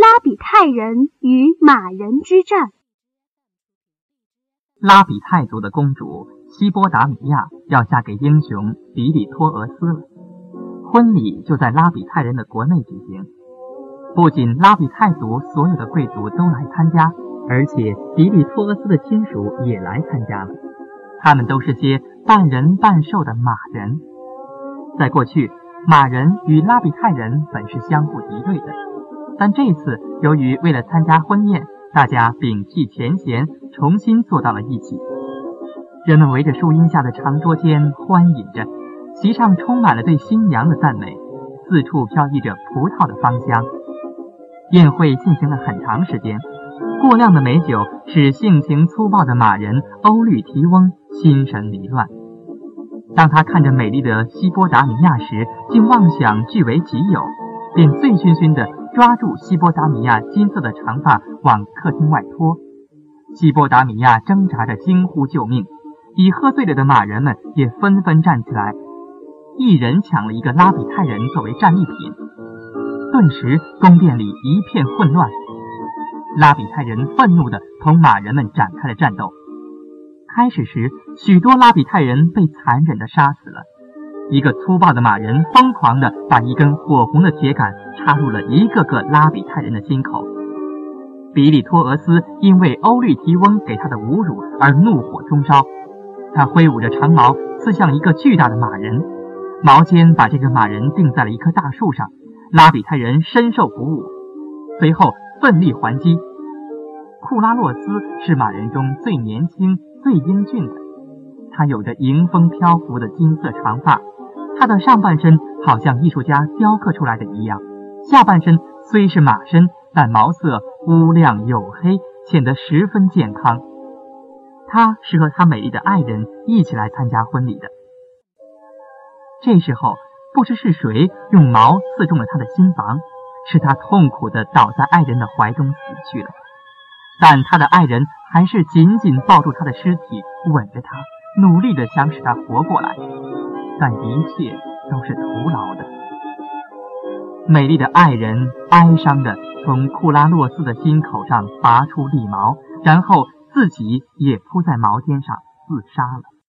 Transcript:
拉比泰人与马人之战。拉比泰族的公主希波达米亚要嫁给英雄比里托俄斯了，婚礼就在拉比泰人的国内举行。不仅拉比泰族所有的贵族都来参加，而且比里托俄斯的亲属也来参加了。他们都是些半人半兽的马人。在过去，马人与拉比泰人本是相互敌对的，但这次由于为了参加婚宴。大家摒弃前嫌，重新坐到了一起。人们围着树荫下的长桌间欢饮着，席上充满了对新娘的赞美，四处飘溢着葡萄的芳香。宴会进行了很长时间，过量的美酒使性情粗暴的马人欧律提翁心神离乱。当他看着美丽的西波达米亚时，竟妄想据为己有，便醉醺醺的。抓住西波达米亚金色的长发往客厅外拖，西波达米亚挣扎着惊呼救命。已喝醉了的马人们也纷纷站起来，一人抢了一个拉比泰人作为战利品。顿时宫殿里一片混乱，拉比泰人愤怒地同马人们展开了战斗。开始时，许多拉比泰人被残忍地杀死了。一个粗暴的马人疯狂地把一根火红的铁杆插入了一个个拉比泰人的心口。比里托俄斯因为欧律提翁给他的侮辱而怒火中烧，他挥舞着长矛刺向一个巨大的马人，矛尖把这个马人钉在了一棵大树上。拉比泰人深受鼓舞，随后奋力还击。库拉洛斯是马人中最年轻、最英俊的，他有着迎风漂浮的金色长发。他的上半身好像艺术家雕刻出来的一样，下半身虽是马身，但毛色乌亮黝黑，显得十分健康。他是和他美丽的爱人一起来参加婚礼的。这时候，不知是谁用矛刺中了他的心房，使他痛苦地倒在爱人的怀中死去了。但他的爱人还是紧紧抱住他的尸体，吻着他，努力地想使他活过来。但一切都是徒劳的。美丽的爱人哀伤的从库拉洛斯的心口上拔出利矛，然后自己也扑在矛尖上自杀了。